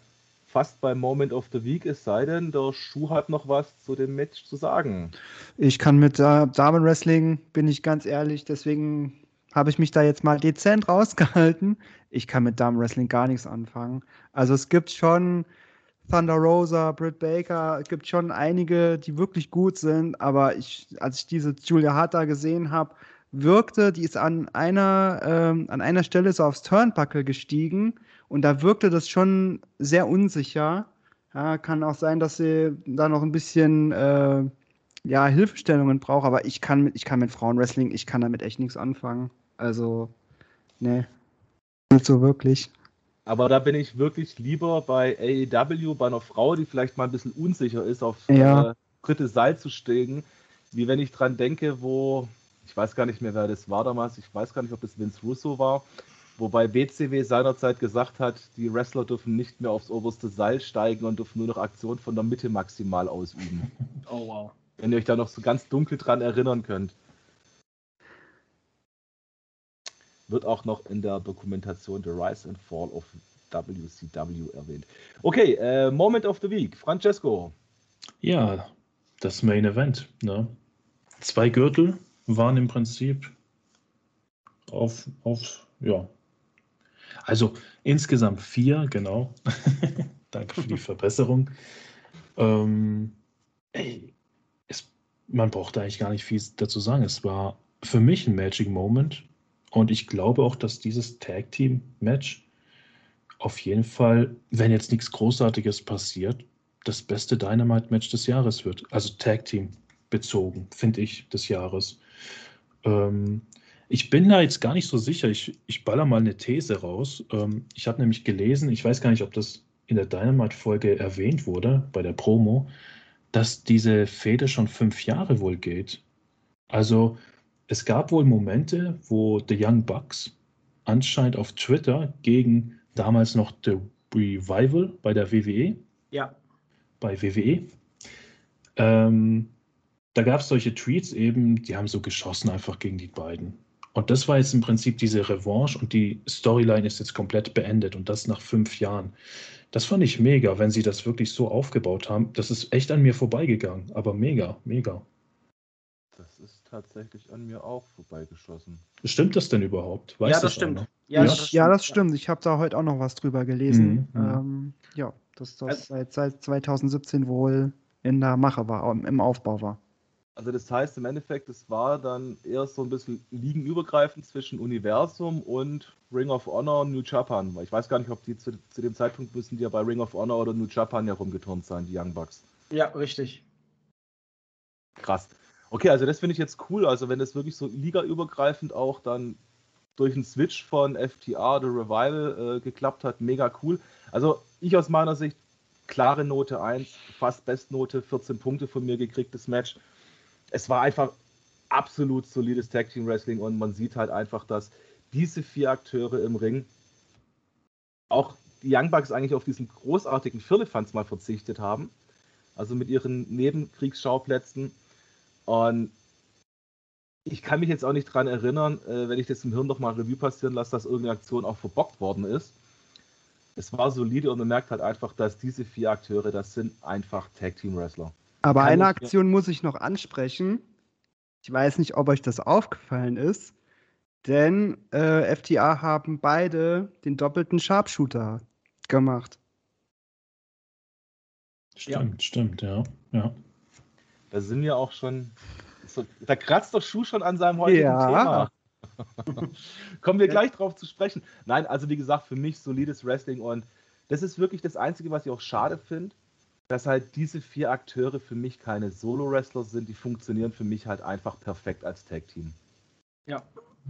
fast beim Moment of the Week, es sei denn, der Schuh hat noch was zu dem Match zu sagen. Ich kann mit äh, Damen-Wrestling, bin ich ganz ehrlich, deswegen habe ich mich da jetzt mal dezent rausgehalten. Ich kann mit Damen-Wrestling gar nichts anfangen. Also es gibt schon Thunder Rosa, Britt Baker, es gibt schon einige, die wirklich gut sind, aber ich, als ich diese Julia Hart da gesehen habe, wirkte, die ist an einer, ähm, an einer Stelle so aufs Turnbuckle gestiegen und da wirkte das schon sehr unsicher. Ja, kann auch sein, dass sie da noch ein bisschen äh, ja, Hilfestellungen braucht, aber ich kann, mit, ich kann mit Frauenwrestling, ich kann damit echt nichts anfangen. Also, nee, nicht so wirklich. Aber da bin ich wirklich lieber bei AEW, bei einer Frau, die vielleicht mal ein bisschen unsicher ist, auf Ja. äh, dritte Seil zu steigen, wie wenn ich dran denke, wo, ich weiß gar nicht mehr, wer das war damals, ich weiß gar nicht, ob das Vince Russo war, wobei BCW seinerzeit gesagt hat, die Wrestler dürfen nicht mehr aufs oberste Seil steigen und dürfen nur noch Aktionen von der Mitte maximal ausüben. Oh wow. Wenn ihr euch da noch so ganz dunkel dran erinnern könnt. Wird auch noch in der Dokumentation The Rise and Fall of WCW erwähnt. Okay, äh, Moment of the Week. Francesco. Ja, das Main Event. Ne? Zwei Gürtel waren im Prinzip auf, auf, ja. Also insgesamt vier, genau. [LAUGHS] Danke für die [LAUGHS] Verbesserung. Ähm, ey, es, man braucht eigentlich gar nicht viel dazu sagen. Es war für mich ein Magic Moment und ich glaube auch, dass dieses Tag Team Match auf jeden Fall, wenn jetzt nichts Großartiges passiert, das beste Dynamite-Match des Jahres wird. Also Tag Team bezogen, finde ich, des Jahres. Ähm, ich bin da jetzt gar nicht so sicher. Ich, ich baller mal eine These raus. Ähm, ich habe nämlich gelesen, ich weiß gar nicht, ob das in der Dynamite-Folge erwähnt wurde, bei der Promo, dass diese Fehde schon fünf Jahre wohl geht. Also es gab wohl Momente, wo The Young Bucks anscheinend auf Twitter gegen damals noch The Revival bei der WWE Ja. bei WWE. Ähm, da gab es solche Tweets eben, die haben so geschossen einfach gegen die beiden. Und das war jetzt im Prinzip diese Revanche und die Storyline ist jetzt komplett beendet und das nach fünf Jahren. Das fand ich mega, wenn sie das wirklich so aufgebaut haben. Das ist echt an mir vorbeigegangen, aber mega, mega. Das ist tatsächlich an mir auch vorbeigeschossen. Stimmt das denn überhaupt? Weiß ja, das das stimmt. einer? Ja, ich, ja, das stimmt. Ich habe da heute auch noch was drüber gelesen. Mhm, mhm. Ähm, ja, dass das Also- seit, seit 2017 wohl in der Mache war, im im Aufbau war. Also das heißt im Endeffekt, es war dann eher so ein bisschen ligenübergreifend zwischen Universum und Ring of Honor und New Japan. Weil ich weiß gar nicht, ob die zu, zu dem Zeitpunkt müssen die ja bei Ring of Honor oder New Japan ja rumgeturnt sein, die Young Bucks. Ja, richtig. Krass. Okay, also das finde ich jetzt cool. Also wenn das wirklich so ligaübergreifend auch dann durch einen Switch von FTA The Revival äh, geklappt hat, mega cool. Also ich aus meiner Sicht klare Note 1, fast Bestnote, 14 Punkte von mir gekriegtes Match. Es war einfach absolut solides Tag Team Wrestling und man sieht halt einfach, dass diese vier Akteure im Ring auch die Young Bucks eigentlich auf diesen großartigen Firlefanz mal verzichtet haben. Also mit ihren Nebenkriegsschauplätzen. Und ich kann mich jetzt auch nicht dran erinnern, äh, wenn ich das im Hirn noch mal Revue passieren lasse, dass irgendeine Aktion auch verbockt worden ist. Es war solide und man merkt halt einfach, dass diese vier Akteure, das sind einfach Tag Team Wrestler. Aber Kann eine Aktion muss ich noch ansprechen. Ich weiß nicht, ob euch das aufgefallen ist, denn äh, FTA haben beide den doppelten Sharpshooter gemacht. Stimmt, stimmt, ja. ja. Da sind wir auch schon. So, da kratzt doch Schuh schon an seinem heutigen Ja. Thema. [LAUGHS] Kommen wir gleich drauf zu sprechen. Nein, also wie gesagt, für mich solides Wrestling und das ist wirklich das Einzige, was ich auch schade finde, dass halt diese vier Akteure für mich keine Solo-Wrestler sind. Die funktionieren für mich halt einfach perfekt als Tag-Team. Ja.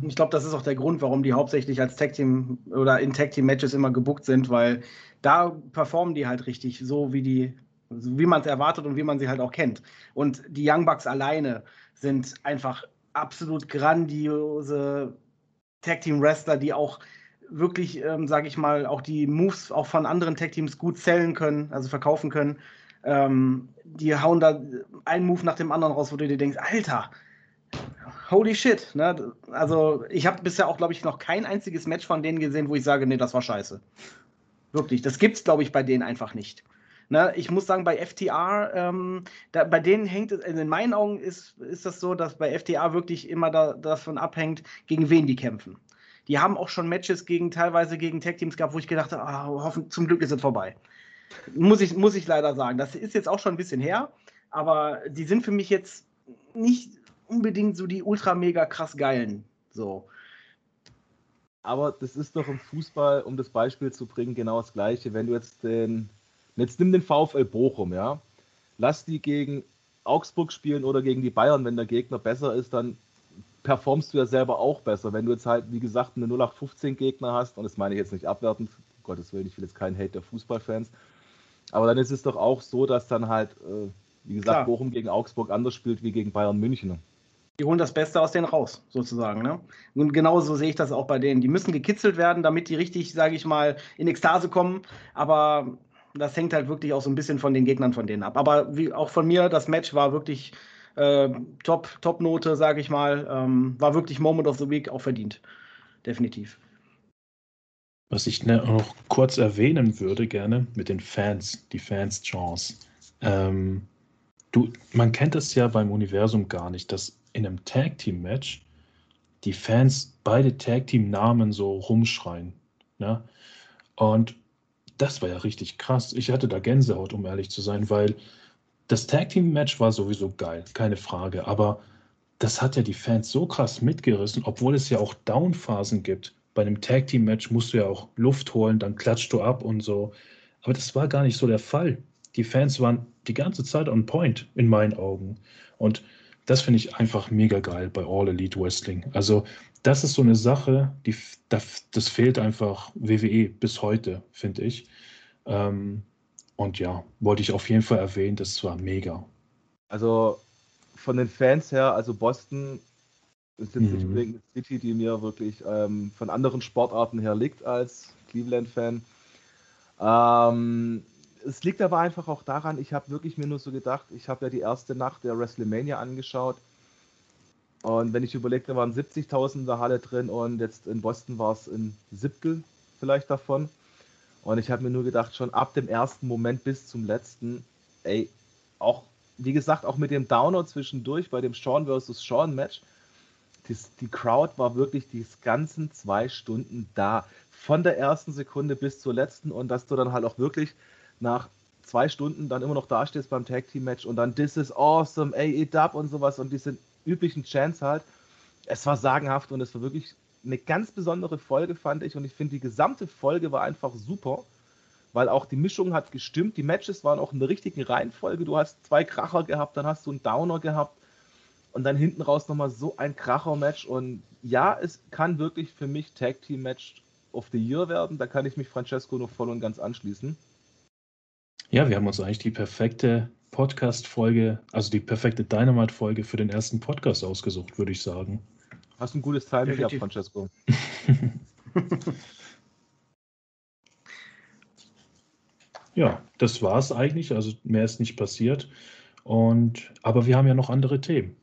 Ich glaube, das ist auch der Grund, warum die hauptsächlich als Tag Team oder in Tag Team Matches immer gebuckt sind, weil da performen die halt richtig, so wie die, wie man es erwartet und wie man sie halt auch kennt. Und die Young Bucks alleine sind einfach absolut grandiose Tag Team Wrestler, die auch wirklich, ähm, sage ich mal, auch die Moves auch von anderen Tag Teams gut zählen können, also verkaufen können. Ähm, die hauen da einen Move nach dem anderen raus, wo du dir denkst, Alter, holy shit. Ne? Also ich habe bisher auch, glaube ich, noch kein einziges Match von denen gesehen, wo ich sage, nee, das war scheiße. Wirklich, das gibt's, glaube ich, bei denen einfach nicht. Ne? Ich muss sagen, bei FTR, ähm, da, bei denen hängt es, also in meinen Augen ist, ist das so, dass bei FTR wirklich immer da, davon abhängt, gegen wen die kämpfen. Die haben auch schon Matches gegen teilweise gegen Tag-Teams gehabt, wo ich gedacht habe, ah, hoffen, zum Glück ist es vorbei. Muss ich, muss ich leider sagen. Das ist jetzt auch schon ein bisschen her, aber die sind für mich jetzt nicht unbedingt so die ultra mega krass geilen. So. Aber das ist doch im Fußball, um das Beispiel zu bringen, genau das Gleiche. Wenn du jetzt den jetzt nimm den VfL Bochum, ja. Lass die gegen Augsburg spielen oder gegen die Bayern, wenn der Gegner besser ist, dann performst du ja selber auch besser. Wenn du jetzt halt, wie gesagt, eine 0815 Gegner hast, und das meine ich jetzt nicht abwertend, um Gottes Willen, ich will jetzt keinen Hate der Fußballfans, aber dann ist es doch auch so, dass dann halt, äh, wie gesagt, Klar. Bochum gegen Augsburg anders spielt wie gegen Bayern München. Die holen das Beste aus denen raus, sozusagen. Ne? Und genauso sehe ich das auch bei denen. Die müssen gekitzelt werden, damit die richtig, sage ich mal, in Ekstase kommen. Aber das hängt halt wirklich auch so ein bisschen von den Gegnern von denen ab. Aber wie auch von mir, das Match war wirklich äh, Top, Top-Note, sage ich mal. Ähm, war wirklich Moment of the Week auch verdient. Definitiv. Was ich ne, noch kurz erwähnen würde, gerne mit den Fans, die Fans-Chance. Ähm, du, man kennt es ja beim Universum gar nicht, dass in einem Tag-Team-Match die Fans beide Tag-Team-Namen so rumschreien. Ne? Und das war ja richtig krass. Ich hatte da Gänsehaut, um ehrlich zu sein, weil das Tag Team Match war sowieso geil, keine Frage. Aber das hat ja die Fans so krass mitgerissen, obwohl es ja auch Downphasen gibt. Bei einem Tag Team Match musst du ja auch Luft holen, dann klatscht du ab und so. Aber das war gar nicht so der Fall. Die Fans waren die ganze Zeit on point in meinen Augen. Und das finde ich einfach mega geil bei All Elite Wrestling. Also, das ist so eine Sache, die, das, das fehlt einfach WWE bis heute, finde ich. Ähm, und ja, wollte ich auf jeden Fall erwähnen, das war mega. Also von den Fans her, also Boston ist jetzt nicht mhm. unbedingt eine City, die mir wirklich ähm, von anderen Sportarten her liegt als Cleveland-Fan. Ähm, es liegt aber einfach auch daran, ich habe wirklich mir nur so gedacht, ich habe ja die erste Nacht der WrestleMania angeschaut. Und wenn ich überlegte, waren 70.000 in der Halle drin und jetzt in Boston war es ein Siebtel vielleicht davon. Und ich habe mir nur gedacht, schon ab dem ersten Moment bis zum letzten, ey, auch, wie gesagt, auch mit dem Downer zwischendurch bei dem Sean versus Sean Match, das, die Crowd war wirklich die ganzen zwei Stunden da. Von der ersten Sekunde bis zur letzten und dass du dann halt auch wirklich nach zwei Stunden dann immer noch dastehst beim Tag Team Match und dann This is awesome, ey, it up und sowas und diese üblichen Chants halt. Es war sagenhaft und es war wirklich eine ganz besondere Folge, fand ich. Und ich finde, die gesamte Folge war einfach super, weil auch die Mischung hat gestimmt. Die Matches waren auch in der richtigen Reihenfolge. Du hast zwei Kracher gehabt, dann hast du einen Downer gehabt und dann hinten raus nochmal so ein Kracher-Match. Und ja, es kann wirklich für mich Tag Team Match of the Year werden. Da kann ich mich Francesco noch voll und ganz anschließen. Ja, wir haben uns eigentlich die perfekte Podcast-Folge, also die perfekte Dynamite-Folge für den ersten Podcast ausgesucht, würde ich sagen. Hast ein gutes Timing gehabt, Francesco. [LAUGHS] ja, das war es eigentlich. Also mehr ist nicht passiert. Und, aber wir haben ja noch andere Themen.